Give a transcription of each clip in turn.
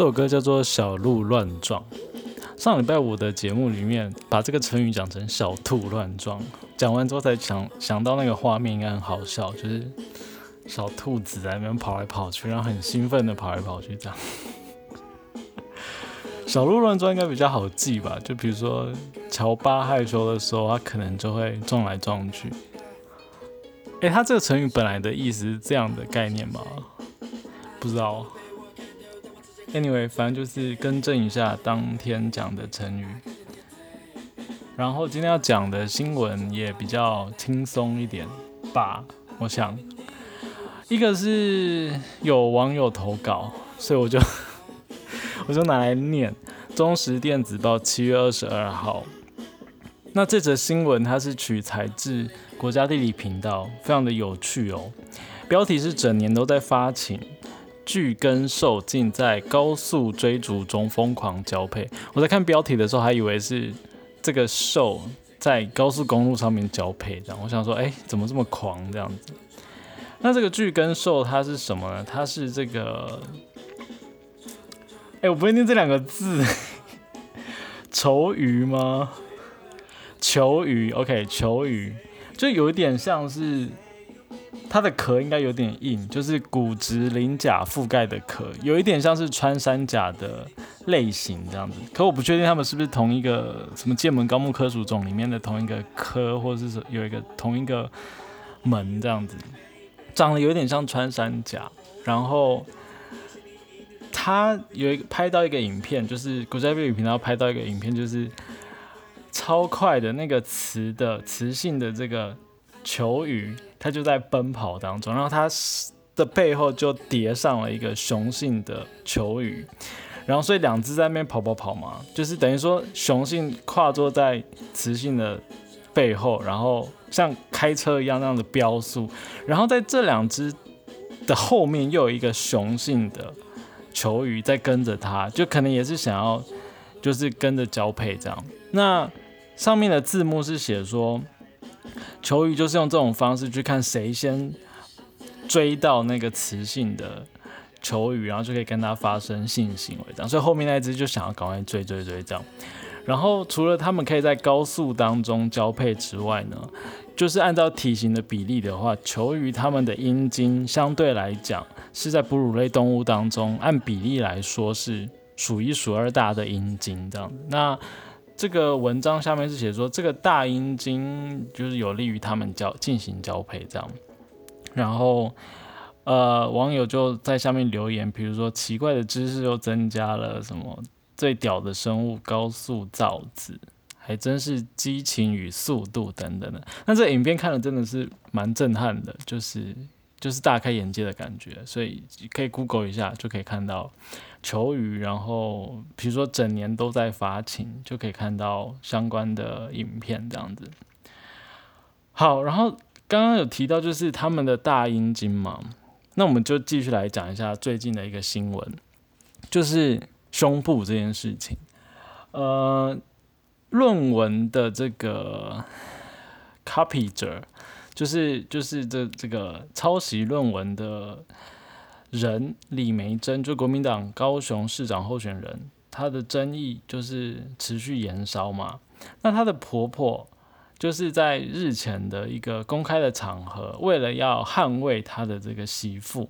这首歌叫做《小鹿乱撞》。上礼拜五的节目里面，把这个成语讲成“小兔乱撞”，讲完之后才想想到那个画面应该很好笑，就是小兔子在那边跑来跑去，然后很兴奋的跑来跑去这样。小鹿乱撞应该比较好记吧？就比如说乔巴害羞的时候，他可能就会撞来撞去。哎，他这个成语本来的意思是这样的概念吗？不知道。Anyway，反正就是更正一下当天讲的成语。然后今天要讲的新闻也比较轻松一点吧，我想。一个是有网友投稿，所以我就我就拿来念。中时电子报七月二十二号。那这则新闻它是取材自国家地理频道，非常的有趣哦。标题是整年都在发情。巨跟兽竟在高速追逐中疯狂交配。我在看标题的时候，还以为是这个兽在高速公路上面交配，这样我想说，哎，怎么这么狂这样子？那这个巨跟兽它是什么呢？它是这个，哎，我不会念这两个字，球鱼吗？求鱼，OK，求鱼，就有一点像是。它的壳应该有点硬，就是骨质鳞甲覆盖的壳，有一点像是穿山甲的类型这样子。可我不确定它们是不是同一个什么剑门高木科属种里面的同一个科，或者是有一个同一个门这样子，长得有点像穿山甲。然后他有一个拍到一个影片，就是国家地理频道拍到一个影片，就是超快的那个雌的雌性的这个球鱼。它就在奔跑当中，然后它的背后就叠上了一个雄性的球鱼，然后所以两只在那边跑跑跑嘛，就是等于说雄性跨坐在雌性的背后，然后像开车一样那样的飙速，然后在这两只的后面又有一个雄性的球鱼在跟着它，就可能也是想要就是跟着交配这样。那上面的字幕是写说。球鱼就是用这种方式去看谁先追到那个雌性的球鱼，然后就可以跟它发生性行为，这样。所以后面那只就想要赶快追追追这样。然后除了他们可以在高速当中交配之外呢，就是按照体型的比例的话，球鱼它们的阴茎相对来讲是在哺乳类动物当中按比例来说是数一数二大的阴茎这样。那这个文章下面是写说，这个大阴茎就是有利于他们交进行交配这样，然后呃网友就在下面留言，比如说奇怪的知识又增加了什么最屌的生物高速造子，还真是激情与速度等等的。那这影片看了真的是蛮震撼的，就是就是大开眼界的感觉，所以可以 Google 一下就可以看到。求雨，然后比如说整年都在发情，就可以看到相关的影片这样子。好，然后刚刚有提到就是他们的大阴茎嘛，那我们就继续来讲一下最近的一个新闻，就是胸部这件事情。呃，论文的这个 copy 者，就是就是这这个抄袭论文的。人李梅珍就国民党高雄市长候选人，她的争议就是持续延烧嘛。那她的婆婆就是在日前的一个公开的场合，为了要捍卫她的这个媳妇，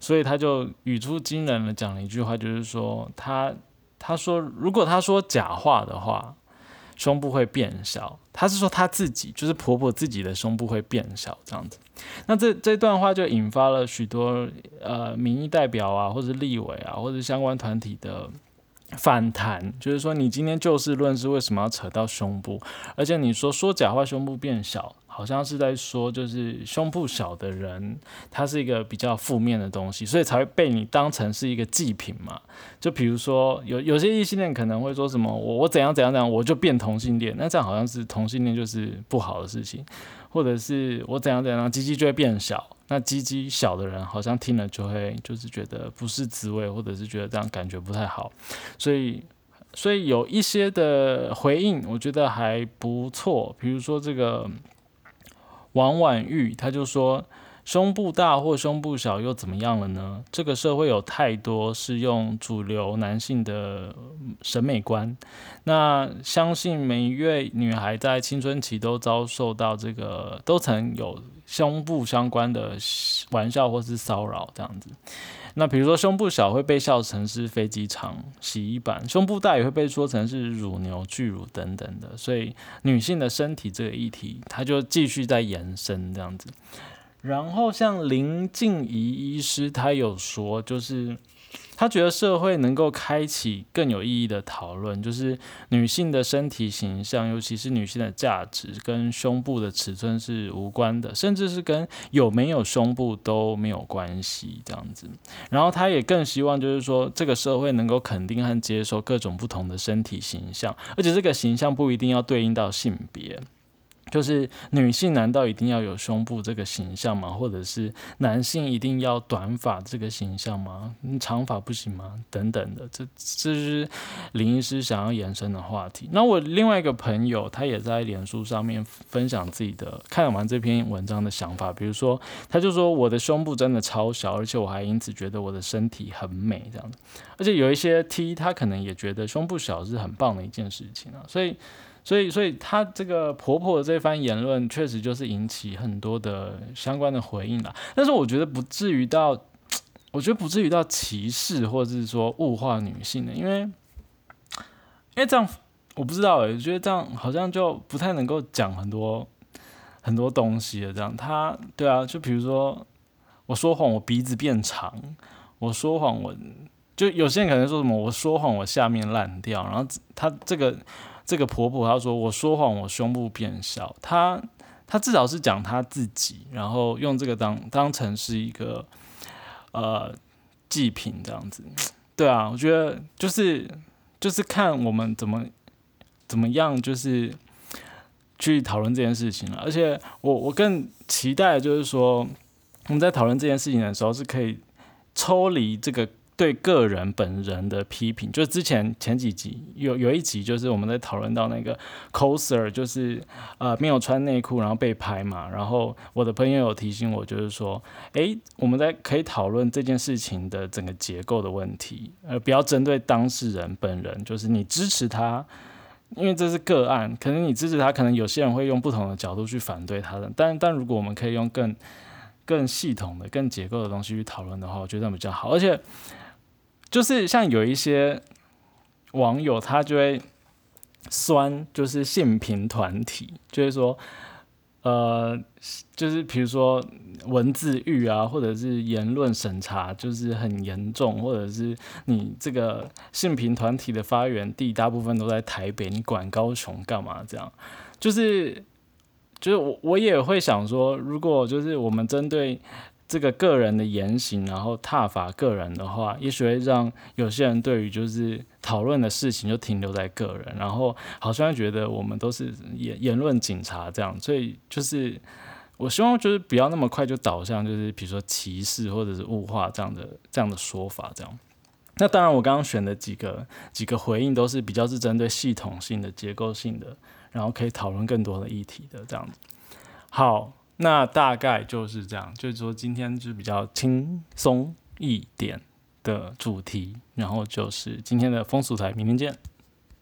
所以她就语出惊人的讲了一句话，就是说她她说如果她说假话的话。胸部会变小，她是说她自己，就是婆婆自己的胸部会变小这样子。那这这段话就引发了许多呃民意代表啊，或者立委啊，或者相关团体的反弹，就是说你今天就事论事，为什么要扯到胸部？而且你说说假话，胸部变小。好像是在说，就是胸部小的人，他是一个比较负面的东西，所以才会被你当成是一个祭品嘛。就比如说，有有些异性恋可能会说什么，我我怎样怎样怎样，我就变同性恋，那这样好像是同性恋就是不好的事情，或者是我怎样怎样，鸡鸡就会变小，那鸡鸡小的人好像听了就会就是觉得不是滋味，或者是觉得这样感觉不太好，所以所以有一些的回应，我觉得还不错，比如说这个。王婉玉，他就说，胸部大或胸部小又怎么样了呢？这个社会有太多是用主流男性的审美观，那相信每一位女孩在青春期都遭受到这个，都曾有胸部相关的玩笑或是骚扰这样子。那比如说胸部小会被笑成是飞机场洗衣板，胸部大也会被说成是乳牛巨乳等等的，所以女性的身体这个议题，它就继续在延伸这样子。然后像林静怡医师，他有说就是。他觉得社会能够开启更有意义的讨论，就是女性的身体形象，尤其是女性的价值，跟胸部的尺寸是无关的，甚至是跟有没有胸部都没有关系这样子。然后他也更希望，就是说这个社会能够肯定和接受各种不同的身体形象，而且这个形象不一定要对应到性别。就是女性难道一定要有胸部这个形象吗？或者是男性一定要短发这个形象吗？长发不行吗？等等的，这这是林医师想要延伸的话题。那我另外一个朋友，他也在脸书上面分享自己的看完这篇文章的想法。比如说，他就说我的胸部真的超小，而且我还因此觉得我的身体很美这样子。而且有一些 T，他可能也觉得胸部小是很棒的一件事情啊。所以。所以，所以她这个婆婆的这番言论，确实就是引起很多的相关的回应了。但是，我觉得不至于到，我觉得不至于到歧视或者是说物化女性的，因为，因为这样我不知道诶，我觉得这样好像就不太能够讲很多很多东西了。这样，她对啊，就比如说我说谎，我鼻子变长；我说谎，我就有些人可能说什么，我说谎，我下面烂掉。然后他这个。这个婆婆她说我说谎，我胸部变小。她她至少是讲她自己，然后用这个当当成是一个呃祭品这样子。对啊，我觉得就是就是看我们怎么怎么样，就是去讨论这件事情了。而且我我更期待就是说我们在讨论这件事情的时候是可以抽离这个。对个人本人的批评，就是之前前几集有有一集，就是我们在讨论到那个 coser，就是呃没有穿内裤然后被拍嘛，然后我的朋友有提醒我，就是说，诶，我们在可以讨论这件事情的整个结构的问题，而不要针对当事人本人，就是你支持他，因为这是个案，可能你支持他，可能有些人会用不同的角度去反对他的，但但如果我们可以用更更系统的、更结构的东西去讨论的话，我觉得比较好，而且。就是像有一些网友，他就会酸，就是性平团体，就是说，呃，就是比如说文字狱啊，或者是言论审查，就是很严重，或者是你这个性平团体的发源地大部分都在台北，你管高雄干嘛？这样，就是，就是我我也会想说，如果就是我们针对。这个个人的言行，然后踏伐个人的话，也许会让有些人对于就是讨论的事情就停留在个人，然后好像觉得我们都是言言论警察这样，所以就是我希望就是不要那么快就导向就是比如说歧视或者是物化这样的这样的说法这样。那当然，我刚刚选的几个几个回应都是比较是针对系统性的、结构性的，然后可以讨论更多的议题的这样子。好。那大概就是这样，就是说今天就比较轻松一点的主题，然后就是今天的风俗台，明天见。